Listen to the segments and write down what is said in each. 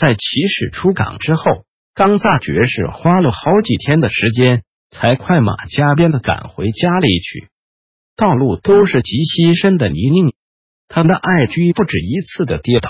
在骑士出港之后，冈萨爵士花了好几天的时间，才快马加鞭的赶回家里去。道路都是极稀深的泥泞，他的爱驹不止一次的跌倒。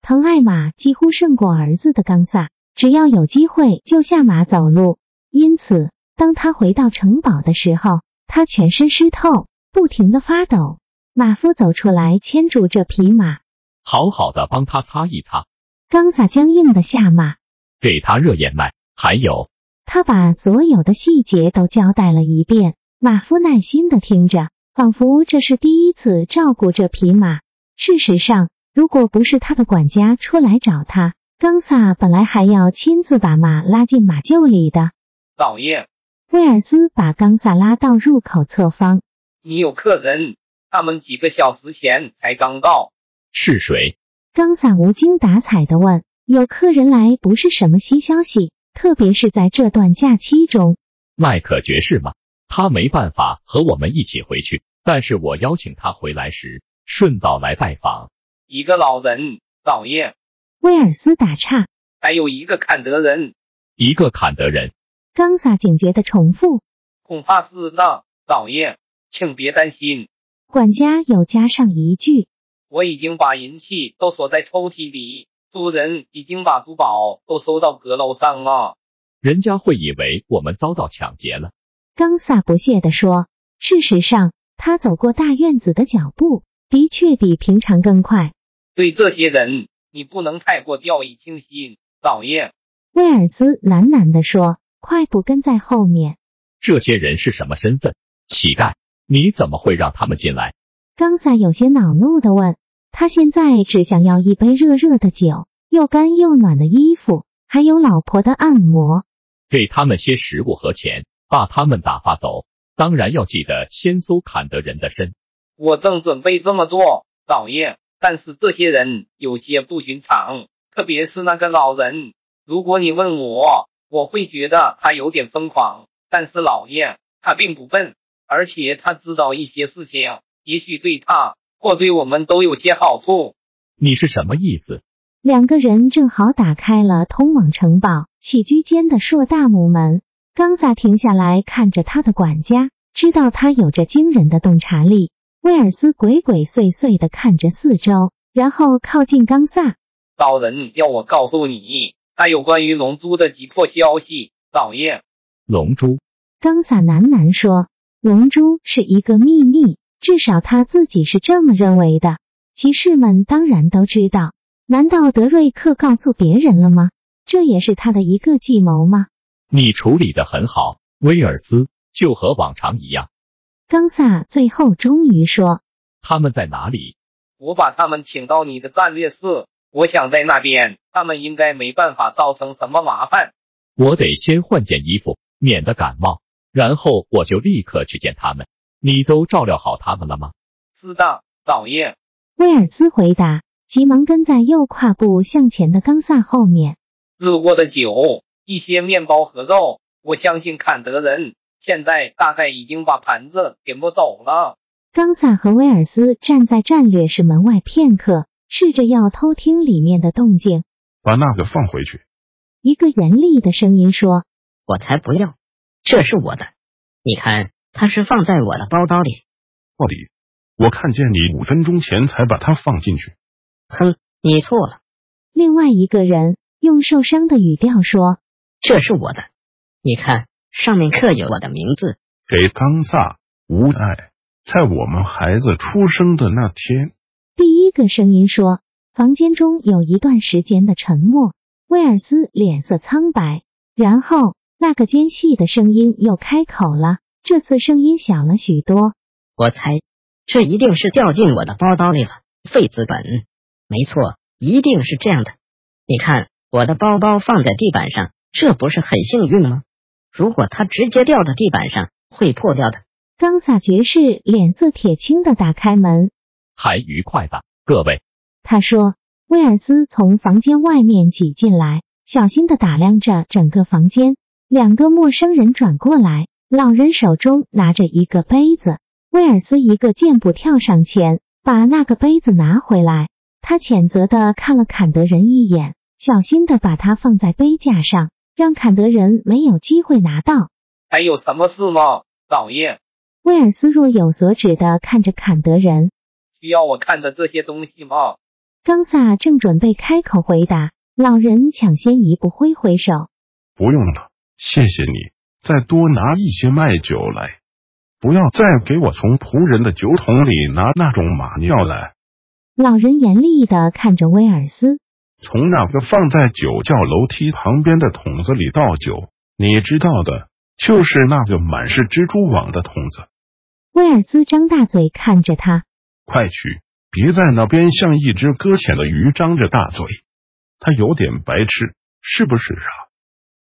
疼爱马几乎胜过儿子的冈萨，只要有机会就下马走路。因此，当他回到城堡的时候，他全身湿透，不停的发抖。马夫走出来牵住这匹马，好好的帮他擦一擦。冈萨僵硬的下马，给他热眼脉，还有，他把所有的细节都交代了一遍。马夫耐心的听着，仿佛这是第一次照顾这匹马。事实上，如果不是他的管家出来找他，冈萨本来还要亲自把马拉进马厩里的。老爷，威尔斯把冈萨拉到入口侧方。你有客人，他们几个小时前才刚到。是谁？冈萨无精打采的问：“有客人来不是什么新消息，特别是在这段假期中。”麦克爵士吗？他没办法和我们一起回去，但是我邀请他回来时顺道来拜访。一个老人，老爷。威尔斯打岔：“还有一个坎德人。”一个坎德人。冈萨警觉的重复：“恐怕是的，老爷，请别担心。”管家又加上一句。我已经把银器都锁在抽屉里，主人已经把珠宝都收到阁楼上了。人家会以为我们遭到抢劫了。冈萨不屑地说：“事实上，他走过大院子的脚步的确比平常更快。对这些人，你不能太过掉以轻心，老爷。”威尔斯喃喃地说，快步跟在后面。这些人是什么身份？乞丐？你怎么会让他们进来？冈萨有些恼怒地问。他现在只想要一杯热热的酒，又干又暖的衣服，还有老婆的按摩。给他们些食物和钱，把他们打发走。当然要记得先搜坎德人的身。我正准备这么做，老爷。但是这些人有些不寻常，特别是那个老人。如果你问我，我会觉得他有点疯狂。但是老爷，他并不笨，而且他知道一些事情，也许对他。或对我们都有些好处。你是什么意思？两个人正好打开了通往城堡起居间的硕大木门。冈萨停下来看着他的管家，知道他有着惊人的洞察力。威尔斯鬼鬼祟祟的看着四周，然后靠近冈萨。老人要我告诉你，他有关于龙珠的急迫消息。老爷，龙珠。冈萨喃喃说：“龙珠是一个秘密。”至少他自己是这么认为的。骑士们当然都知道。难道德瑞克告诉别人了吗？这也是他的一个计谋吗？你处理的很好，威尔斯，就和往常一样。冈萨最后终于说：“他们在哪里？”我把他们请到你的战略室。我想在那边，他们应该没办法造成什么麻烦。我得先换件衣服，免得感冒，然后我就立刻去见他们。你都照料好他们了吗？是的，老爷。威尔斯回答，急忙跟在又跨步向前的冈萨后面。热过的酒，一些面包和肉。我相信坎德人现在大概已经把盘子给摸走了。冈萨和威尔斯站在战略室门外片刻，试着要偷听里面的动静。把那个放回去。一个严厉的声音说：“我才不要，这是我的，你看。”它是放在我的包包里。鲍里，我看见你五分钟前才把它放进去。哼，你错了。另外一个人用受伤的语调说：“这是我的，你看上面刻有我的名字。”给冈萨无爱，在我们孩子出生的那天。第一个声音说。房间中有一段时间的沉默。威尔斯脸色苍白，然后那个尖细的声音又开口了。这次声音小了许多。我猜，这一定是掉进我的包包里了。废资本，没错，一定是这样的。你看，我的包包放在地板上，这不是很幸运吗？如果它直接掉到地板上，会破掉的。冈萨爵士脸色铁青的打开门，还愉快吧，各位。他说。威尔斯从房间外面挤进来，小心的打量着整个房间。两个陌生人转过来，老人手中拿着一个杯子。威尔斯一个箭步跳上前，把那个杯子拿回来。他谴责的看了坎德人一眼，小心的把它放在杯架上，让坎德人没有机会拿到。还有什么事吗，老爷？威尔斯若有所指的看着坎德人，需要我看的这些东西吗？冈萨正准备开口回答，老人抢先一步挥挥手：“不用了，谢谢你。再多拿一些麦酒来，不要再给我从仆人的酒桶里拿那种马尿来。”老人严厉的看着威尔斯：“从那个放在酒窖楼梯旁边的桶子里倒酒，你知道的，就是那个满是蜘蛛网的桶子。”威尔斯张大嘴看着他：“快去。”别在那边像一只搁浅的鱼，张着大嘴。他有点白痴，是不是啊？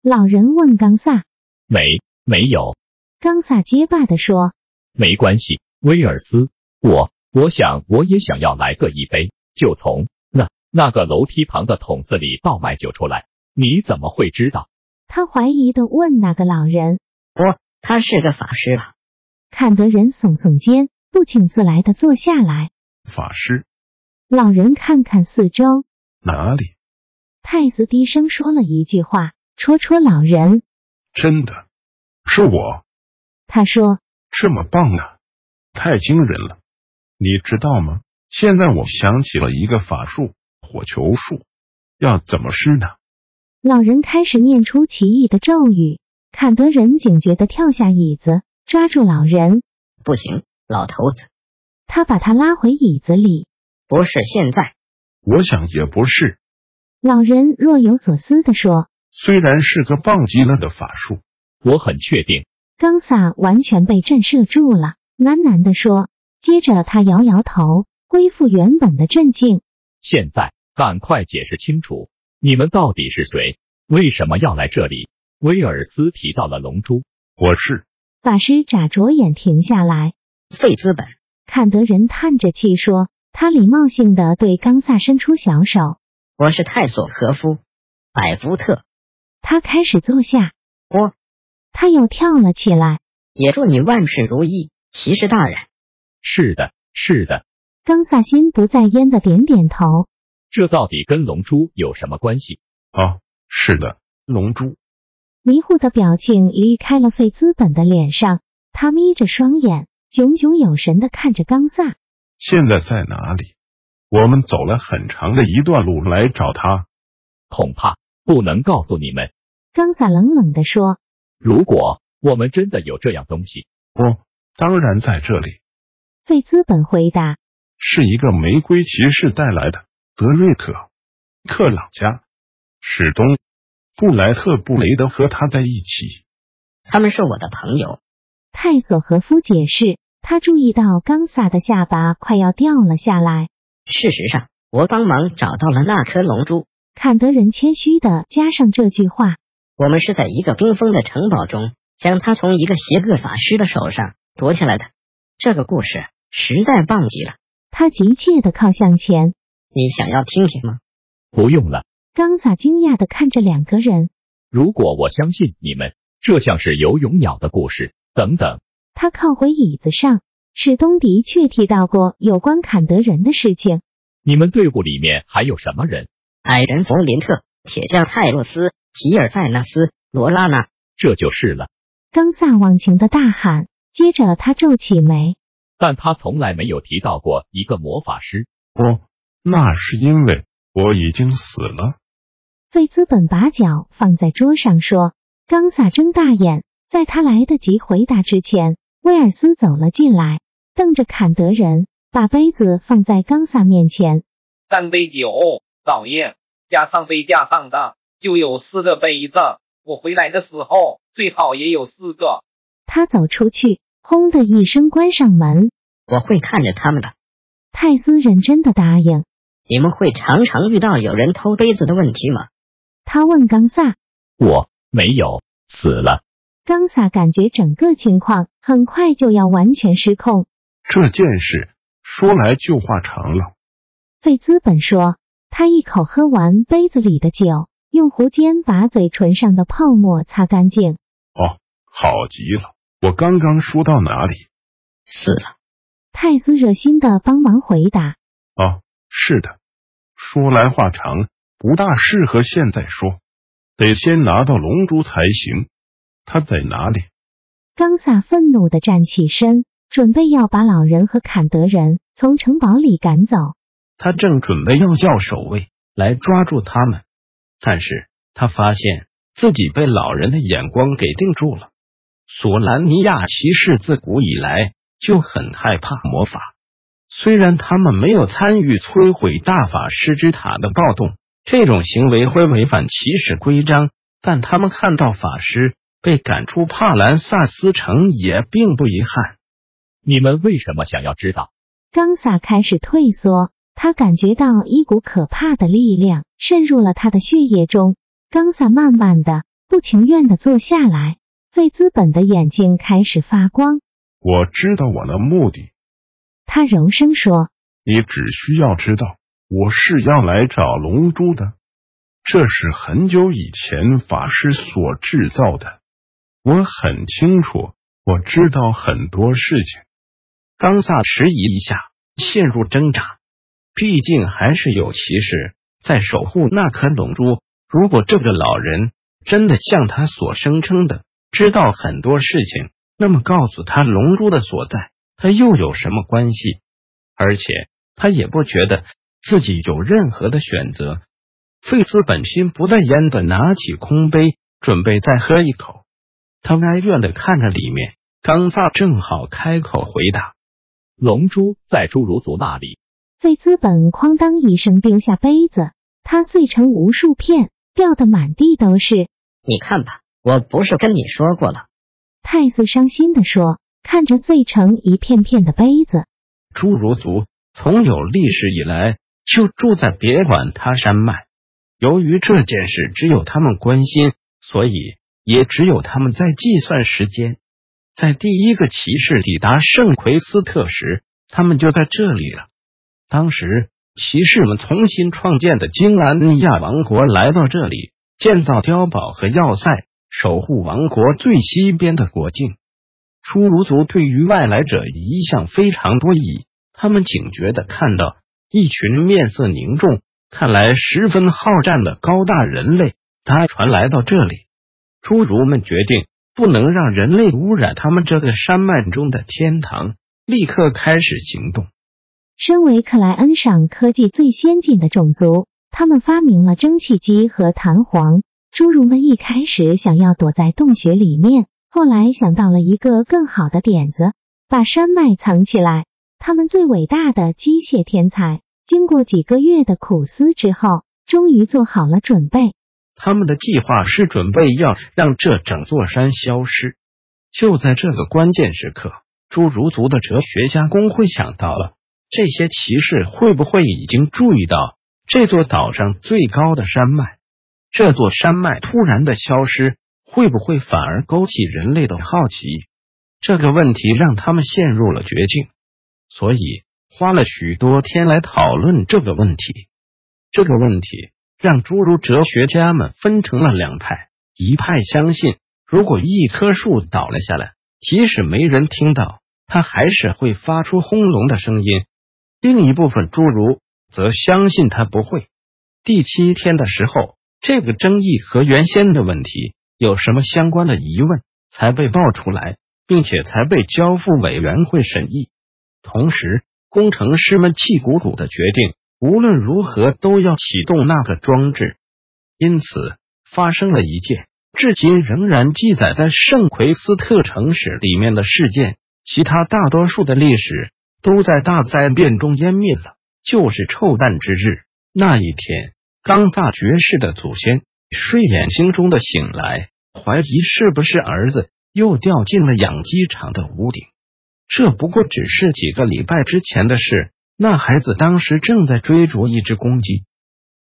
老人问冈萨。没，没有。冈萨结巴的说。没关系，威尔斯，我我想我也想要来个一杯，就从那那个楼梯旁的桶子里倒卖酒出来。你怎么会知道？他怀疑的问那个老人。我，他是个法师吧？看得人耸耸肩，不请自来的坐下来。法师，老人看看四周，哪里？太子低声说了一句话，戳戳老人。真的，是我。他说：“这么棒啊，太惊人了！你知道吗？现在我想起了一个法术——火球术，要怎么施呢？”老人开始念出奇异的咒语。坎德人警觉的跳下椅子，抓住老人。不行，老头子。他把他拉回椅子里。不是现在，我想也不是。老人若有所思的说：“虽然是个棒极了的法术，我很确定。”冈萨完全被震慑住了，喃喃地说。接着他摇摇头，恢复原本的镇静。现在赶快解释清楚，你们到底是谁？为什么要来这里？威尔斯提到了龙珠。我是法师，眨着眼停下来。费资本。坎德人叹着气说：“他礼貌性的对冈萨伸出小手。我是泰索和夫，百福特。”他开始坐下。我，他又跳了起来。也祝你万事如意，骑士大人。是的，是的。冈萨心不在焉的点点头。这到底跟龙珠有什么关系？啊，是的，龙珠。迷糊的表情离开了费资本的脸上，他眯着双眼。炯炯有神的看着冈萨，现在在哪里？我们走了很长的一段路来找他，恐怕不能告诉你们。冈萨冷冷的说：“如果我们真的有这样东西，哦，当然在这里。”费资本回答：“是一个玫瑰骑士带来的，德瑞克、克朗加、史东、布莱特、布雷德和他在一起。他们是我的朋友。”泰索和夫解释。他注意到冈萨的下巴快要掉了下来。事实上，我帮忙找到了那颗龙珠。坎德人谦虚的加上这句话：“我们是在一个冰封的城堡中，将他从一个邪恶法师的手上夺下来的。这个故事实在棒极了。”他急切的靠向前：“你想要听听吗？”“不用了。”冈萨惊讶的看着两个人。“如果我相信你们，这像是游泳鸟的故事。”等等。他靠回椅子上。史东的确提到过有关坎德人的事情。你们队伍里面还有什么人？矮人弗林特、铁匠泰洛斯、吉尔塞纳斯、罗拉娜，这就是了。冈萨忘情的大喊，接着他皱起眉。但他从来没有提到过一个魔法师。哦，那是因为我已经死了。费兹本把脚放在桌上说。冈萨睁大眼。在他来得及回答之前，威尔斯走了进来，瞪着坎德人，把杯子放在冈萨面前。三杯酒，老爷，加上杯架上的就有四个杯子。我回来的时候最好也有四个。他走出去，轰的一声关上门。我会看着他们的。泰斯认真的答应。你们会常常遇到有人偷杯子的问题吗？他问冈萨。我没有，死了。冈萨感觉整个情况很快就要完全失控。这件事说来就话长了。费兹本说，他一口喝完杯子里的酒，用胡尖把嘴唇上的泡沫擦干净。哦，好极了！我刚刚说到哪里？死了。泰斯热心的帮忙回答。哦，是的。说来话长，不大适合现在说，得先拿到龙珠才行。他在哪里？冈萨愤怒的站起身，准备要把老人和坎德人从城堡里赶走。他正准备要叫守卫来抓住他们，但是他发现自己被老人的眼光给定住了。索兰尼亚骑士自古以来就很害怕魔法，虽然他们没有参与摧毁大法师之塔的暴动，这种行为会违反骑士规章，但他们看到法师被赶出帕兰萨斯城也并不遗憾。你们为什么想要知道？冈萨开始退缩。他感觉到一股可怕的力量渗入了他的血液中。冈萨慢慢的、不情愿的坐下来，费兹本的眼睛开始发光。我知道我的目的，他柔声说：“你只需要知道，我是要来找龙珠的。这是很久以前法师所制造的。我很清楚，我知道很多事情。”冈萨迟疑一下，陷入挣扎。毕竟还是有骑士在守护那颗龙珠。如果这个老人真的像他所声称的知道很多事情，那么告诉他龙珠的所在，他又有什么关系？而且他也不觉得自己有任何的选择。费兹本心不在焉的拿起空杯，准备再喝一口。他哀怨的看着里面，冈萨正好开口回答：“龙珠在侏儒族那里。”费资本哐当一声丢下杯子，它碎成无数片，掉得满地都是。你看吧，我不是跟你说过了？泰斯伤心的说，看着碎成一片片的杯子。侏儒族从有历史以来就住在别管他山脉，由于这件事只有他们关心，所以也只有他们在计算时间。在第一个骑士抵达圣奎斯特时，他们就在这里了。当时，骑士们重新创建的金兰尼亚王国来到这里，建造碉堡和要塞，守护王国最西边的国境。侏儒族对于外来者一向非常多疑，他们警觉的看到一群面色凝重、看来十分好战的高大人类搭船来到这里。侏儒们决定不能让人类污染他们这个山脉中的天堂，立刻开始行动。身为克莱恩上科技最先进的种族，他们发明了蒸汽机和弹簧。侏儒们一开始想要躲在洞穴里面，后来想到了一个更好的点子，把山脉藏起来。他们最伟大的机械天才，经过几个月的苦思之后，终于做好了准备。他们的计划是准备要让这整座山消失。就在这个关键时刻，侏儒族的哲学家工会想到了。这些骑士会不会已经注意到这座岛上最高的山脉？这座山脉突然的消失，会不会反而勾起人类的好奇？这个问题让他们陷入了绝境，所以花了许多天来讨论这个问题。这个问题让诸如哲学家们分成了两派：一派相信，如果一棵树倒了下来，即使没人听到，它还是会发出轰隆的声音。另一部分侏儒则相信他不会。第七天的时候，这个争议和原先的问题有什么相关的疑问才被爆出来，并且才被交付委员会审议。同时，工程师们气鼓鼓的决定，无论如何都要启动那个装置。因此，发生了一件至今仍然记载在圣奎斯特城史里面的事件。其他大多数的历史。都在大灾变中湮灭了，就是臭蛋之日那一天，冈萨爵士的祖先睡眼惺忪的醒来，怀疑是不是儿子又掉进了养鸡场的屋顶。这不过只是几个礼拜之前的事，那孩子当时正在追逐一只公鸡。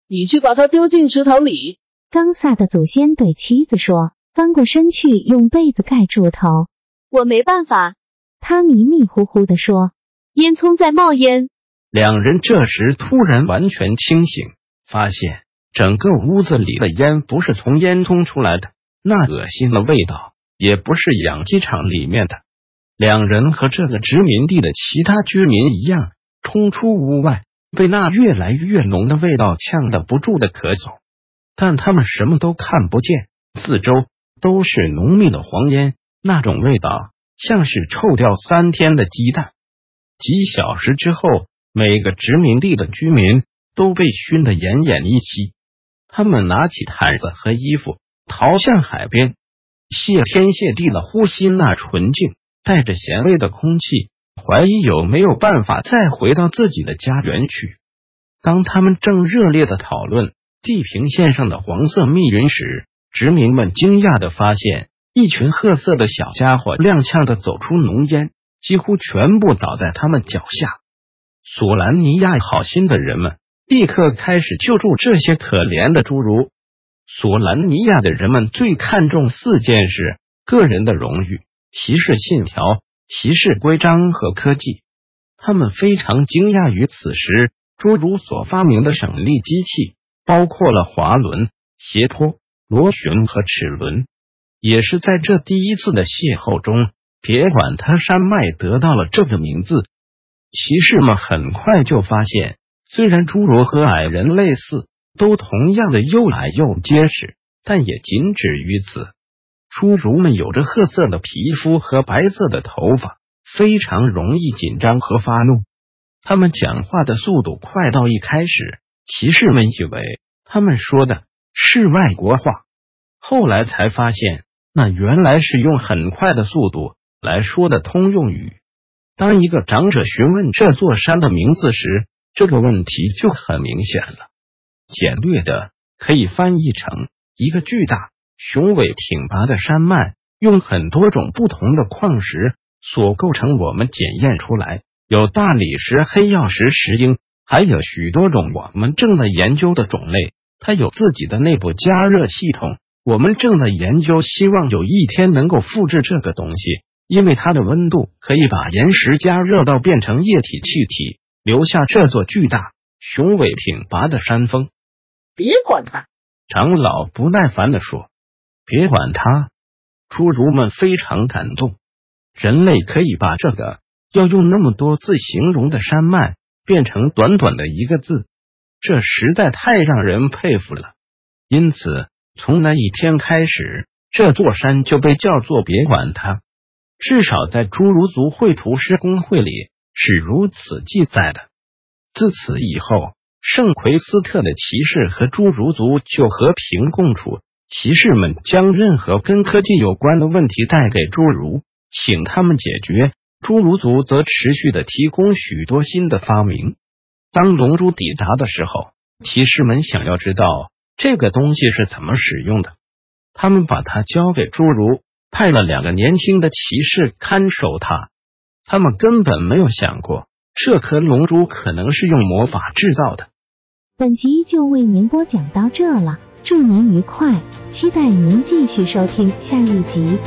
你去把它丢进池塘里。冈萨的祖先对妻子说，翻过身去用被子盖住头。我没办法。他迷迷糊糊的说，烟囱在冒烟。两人这时突然完全清醒，发现整个屋子里的烟不是从烟囱出来的，那恶心的味道也不是养鸡场里面的。两人和这个殖民地的其他居民一样，冲出屋外。被那越来越浓的味道呛得不住的咳嗽，但他们什么都看不见，四周都是浓密的黄烟，那种味道像是臭掉三天的鸡蛋。几小时之后，每个殖民地的居民都被熏得奄奄一息，他们拿起毯子和衣服逃向海边，谢天谢地的呼吸那纯净、带着咸味的空气。怀疑有没有办法再回到自己的家园去。当他们正热烈的讨论地平线上的黄色密云时，殖民们惊讶的发现，一群褐色的小家伙踉跄的走出浓烟，几乎全部倒在他们脚下。索兰尼亚好心的人们立刻开始救助这些可怜的侏儒。索兰尼亚的人们最看重四件事：个人的荣誉、骑士信条。骑士规章和科技，他们非常惊讶于此时侏儒所发明的省力机器，包括了滑轮、斜坡、螺旋和齿轮。也是在这第一次的邂逅中，别管他山脉得到了这个名字。骑士们很快就发现，虽然侏儒和矮人类似，都同样的又矮又结实，但也仅止于此。侏儒们有着褐色的皮肤和白色的头发，非常容易紧张和发怒。他们讲话的速度快到一开始，骑士们以为他们说的是外国话，后来才发现那原来是用很快的速度来说的通用语。当一个长者询问这座山的名字时，这个问题就很明显了。简略的可以翻译成一个巨大。雄伟挺拔的山脉，用很多种不同的矿石所构成。我们检验出来有大理石、黑曜石、石英，还有许多种我们正在研究的种类。它有自己的内部加热系统。我们正在研究，希望有一天能够复制这个东西，因为它的温度可以把岩石加热到变成液体气体，留下这座巨大、雄伟挺拔的山峰。别管它，长老不耐烦的说。别管他，侏儒们非常感动。人类可以把这个要用那么多字形容的山脉变成短短的一个字，这实在太让人佩服了。因此，从那一天开始，这座山就被叫做“别管它”。至少在侏儒族绘图师工会里是如此记载的。自此以后，圣奎斯特的骑士和侏儒族就和平共处。骑士们将任何跟科技有关的问题带给侏儒，请他们解决；侏儒族则持续的提供许多新的发明。当龙珠抵达的时候，骑士们想要知道这个东西是怎么使用的。他们把它交给侏儒，派了两个年轻的骑士看守他。他们根本没有想过这颗龙珠可能是用魔法制造的。本集就为您播讲到这了。祝您愉快，期待您继续收听下一集。